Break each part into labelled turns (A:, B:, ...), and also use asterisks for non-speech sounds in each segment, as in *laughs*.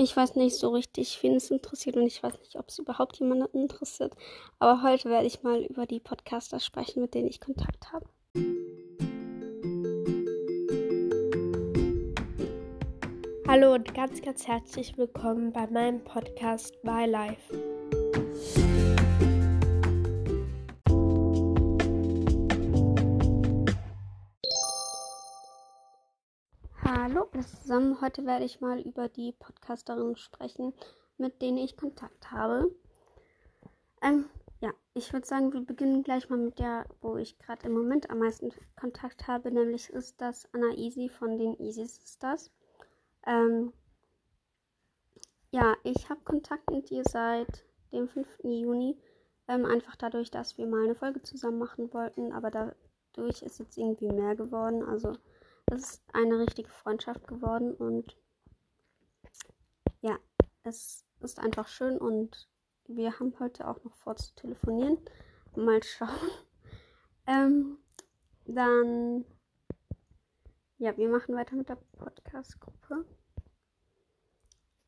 A: Ich weiß nicht so richtig, wen es interessiert und ich weiß nicht, ob es überhaupt jemanden interessiert. Aber heute werde ich mal über die Podcaster sprechen, mit denen ich Kontakt habe.
B: Hallo und ganz, ganz herzlich willkommen bei meinem Podcast My Life.
A: Hallo zusammen, heute werde ich mal über die Podcasterinnen sprechen, mit denen ich Kontakt habe. Ähm, ja, ich würde sagen, wir beginnen gleich mal mit der, wo ich gerade im Moment am meisten Kontakt habe, nämlich ist das Anna Easy von den Easy Sisters. Ähm, ja, ich habe Kontakt mit ihr seit dem 5. Juni, ähm, einfach dadurch, dass wir mal eine Folge zusammen machen wollten, aber dadurch ist jetzt irgendwie mehr geworden, also es ist eine richtige Freundschaft geworden und ja, es ist einfach schön und wir haben heute auch noch vor zu telefonieren. Mal schauen. *laughs* Ähm, dann, ja, wir machen weiter mit der Podcast-Gruppe.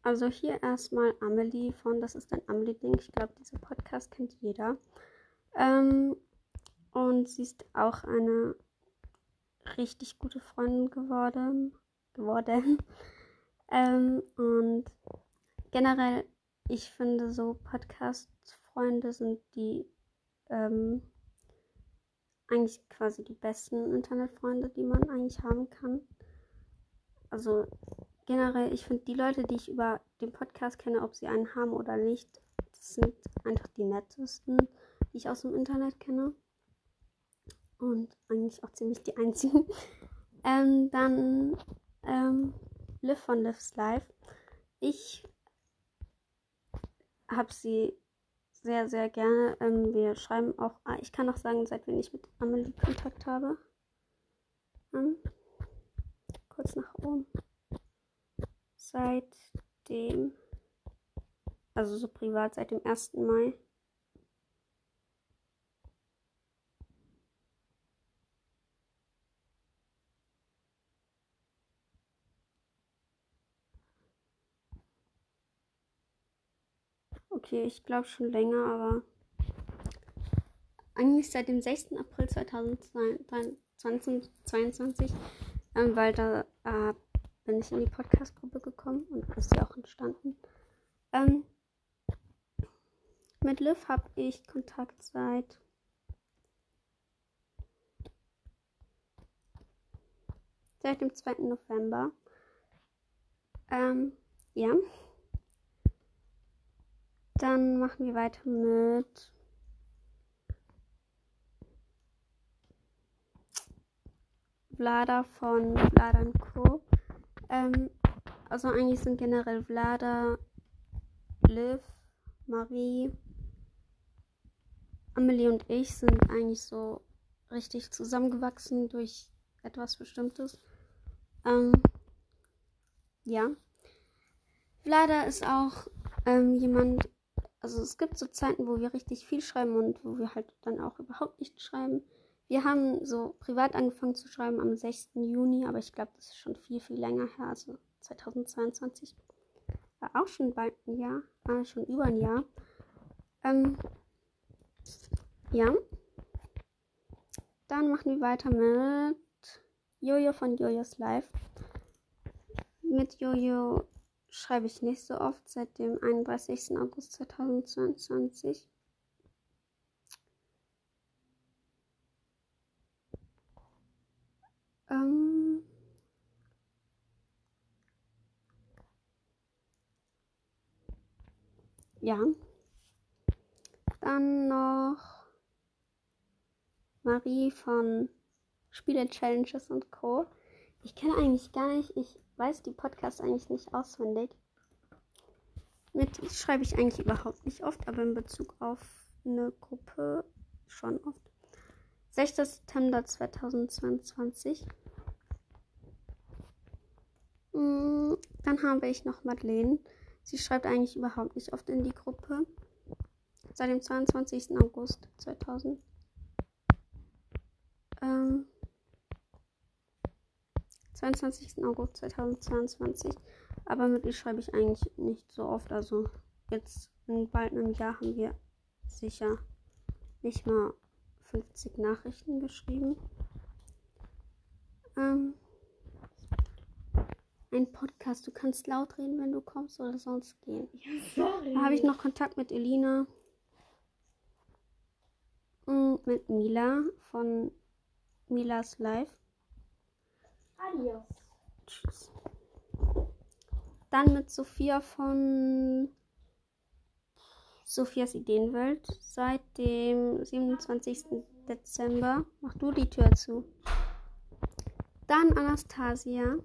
A: Also hier erstmal Amelie von, das ist ein Amelie-Ding. Ich glaube, dieser Podcast kennt jeder. Ähm, und sie ist auch eine richtig gute Freundin geworden. geworden. *laughs* ähm, und generell, ich finde so Podcast-Freunde sind die ähm, eigentlich quasi die besten Internetfreunde, die man eigentlich haben kann. Also generell, ich finde die Leute, die ich über den Podcast kenne, ob sie einen haben oder nicht, das sind einfach die nettesten, die ich aus dem Internet kenne und eigentlich auch ziemlich die einzigen. *laughs* Ähm, dann ähm, Live von Lives Life. Ich habe sie sehr, sehr gerne. Ähm, wir schreiben auch, ah, ich kann auch sagen, seitdem ich mit Amelie Kontakt habe. Ähm, kurz nach oben. Seitdem, also so privat, seit dem 1. Mai Okay, ich glaube schon länger, aber eigentlich seit dem 6. April 2022, ähm, weil da äh, bin ich in die Podcast-Gruppe gekommen und ist sie auch entstanden. Ähm, mit Liv habe ich Kontakt seit seit dem 2. November. Ähm, ja. Dann machen wir weiter mit Vlada von Vlada Co. Ähm, also eigentlich sind generell Vlada, Liv, Marie, Amelie und ich sind eigentlich so richtig zusammengewachsen durch etwas Bestimmtes. Ähm, ja. Vlada ist auch ähm, jemand, also es gibt so Zeiten, wo wir richtig viel schreiben und wo wir halt dann auch überhaupt nicht schreiben. Wir haben so privat angefangen zu schreiben am 6. Juni, aber ich glaube, das ist schon viel, viel länger her, also 2022. War auch schon bald ein Jahr, äh, schon über ein Jahr. Ähm, ja. Dann machen wir weiter mit Jojo von Jojo's Life. Mit Jojo schreibe ich nicht so oft seit dem 31. August 2022. Ähm ja. Dann noch Marie von Spiele Challenges und Co. Ich kenne eigentlich gar nicht, ich weiß die Podcasts eigentlich nicht auswendig. Mit schreibe ich eigentlich überhaupt nicht oft, aber in Bezug auf eine Gruppe schon oft. 6. September 2022. Mm, dann habe ich noch Madeleine. Sie schreibt eigentlich überhaupt nicht oft in die Gruppe. Seit dem 22. August 2000. Ähm, 22. August 2022. Aber mit ihr schreibe ich eigentlich nicht so oft. Also jetzt in bald einem Jahr haben wir sicher nicht mal 50 Nachrichten geschrieben. Ähm, ein Podcast. Du kannst laut reden, wenn du kommst, oder sonst gehen.
B: Ja, sorry.
A: Da habe ich noch Kontakt mit Elina. Und mit Mila von Milas Live.
B: Adios.
A: Tschüss. Dann mit Sophia von Sophias Ideenwelt seit dem 27. Dezember. Mach du die Tür zu. Dann Anastasia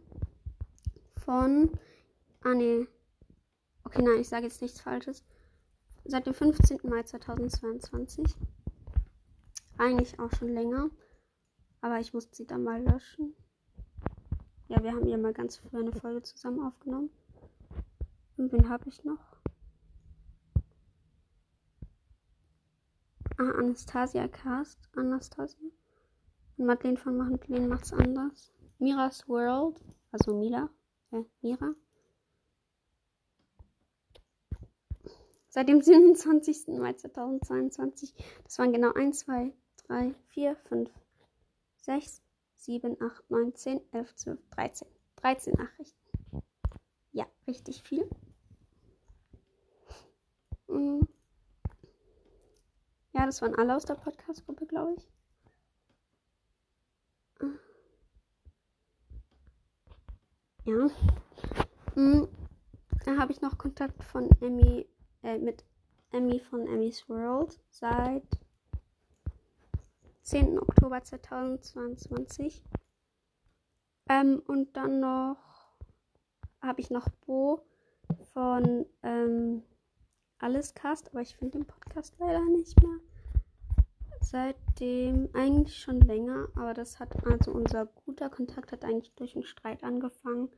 A: von. Ah, nee. Okay, nein, ich sage jetzt nichts Falsches. Seit dem 15. Mai 2022. Eigentlich auch schon länger. Aber ich musste sie dann mal löschen. Ja, wir haben ja mal ganz früh eine Folge zusammen aufgenommen. Und wen habe ich noch? Ah, Anastasia Cast. Anastasia. Und Madeleine von Madeleine macht's anders. Miras World. Also Mila. Äh, Mira. Seit dem 27. Mai 2022. Das waren genau 1, 2, 3, 4, 5, 6, 7, 8, 9, 10, 11, 12, 13. 13 Nachrichten. Ja, richtig viel. Mm. Ja, das waren alle aus der Podcast-Gruppe, glaube ich. Ja. Mm. Da habe ich noch Kontakt von Emmy, äh, mit Emmy von Emmys World seit 10. Oktober 2022. Ähm, und dann noch habe ich noch Bo von ähm, Alles Cast, aber ich finde den Podcast leider nicht mehr. Seitdem eigentlich schon länger, aber das hat also unser guter Kontakt hat eigentlich durch einen Streit angefangen.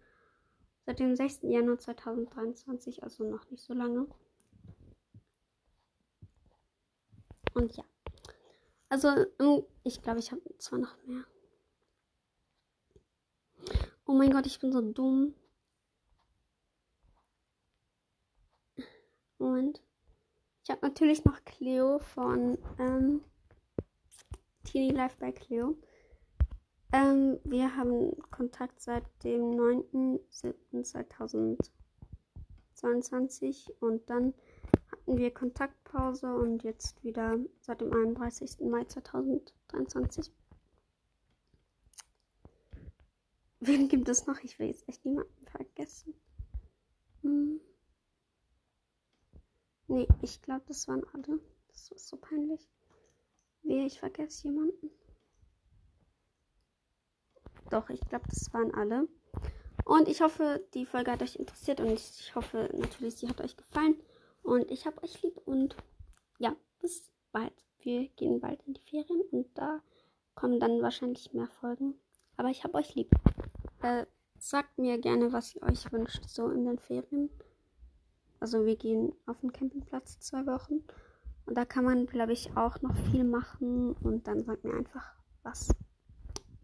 A: Seit dem 6. Januar 2023, also noch nicht so lange. Und ja. Also, ich glaube, ich habe zwar noch mehr. Oh mein Gott, ich bin so dumm. Moment. Ich habe natürlich noch Cleo von ähm, Teenie Life bei Cleo. Ähm, wir haben Kontakt seit dem 9.7.2022 und dann hatten wir Kontaktpause und jetzt wieder seit dem 31. Mai 2023. Wen gibt es noch? Ich will jetzt echt niemanden vergessen. Hm. Nee, ich glaube, das waren alle. Das ist so peinlich. Wehe, ich vergesse jemanden. Doch, ich glaube, das waren alle. Und ich hoffe, die Folge hat euch interessiert und ich hoffe natürlich, sie hat euch gefallen. Und ich habe euch lieb und ja, bis bald. Wir gehen bald in die Ferien und da kommen dann wahrscheinlich mehr Folgen. Aber ich habe euch lieb. Äh, sagt mir gerne, was ihr euch wünscht, so in den Ferien. Also wir gehen auf den Campingplatz zwei Wochen. Und da kann man, glaube ich, auch noch viel machen. Und dann sagt mir einfach was.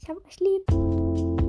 A: Ich habe euch lieb.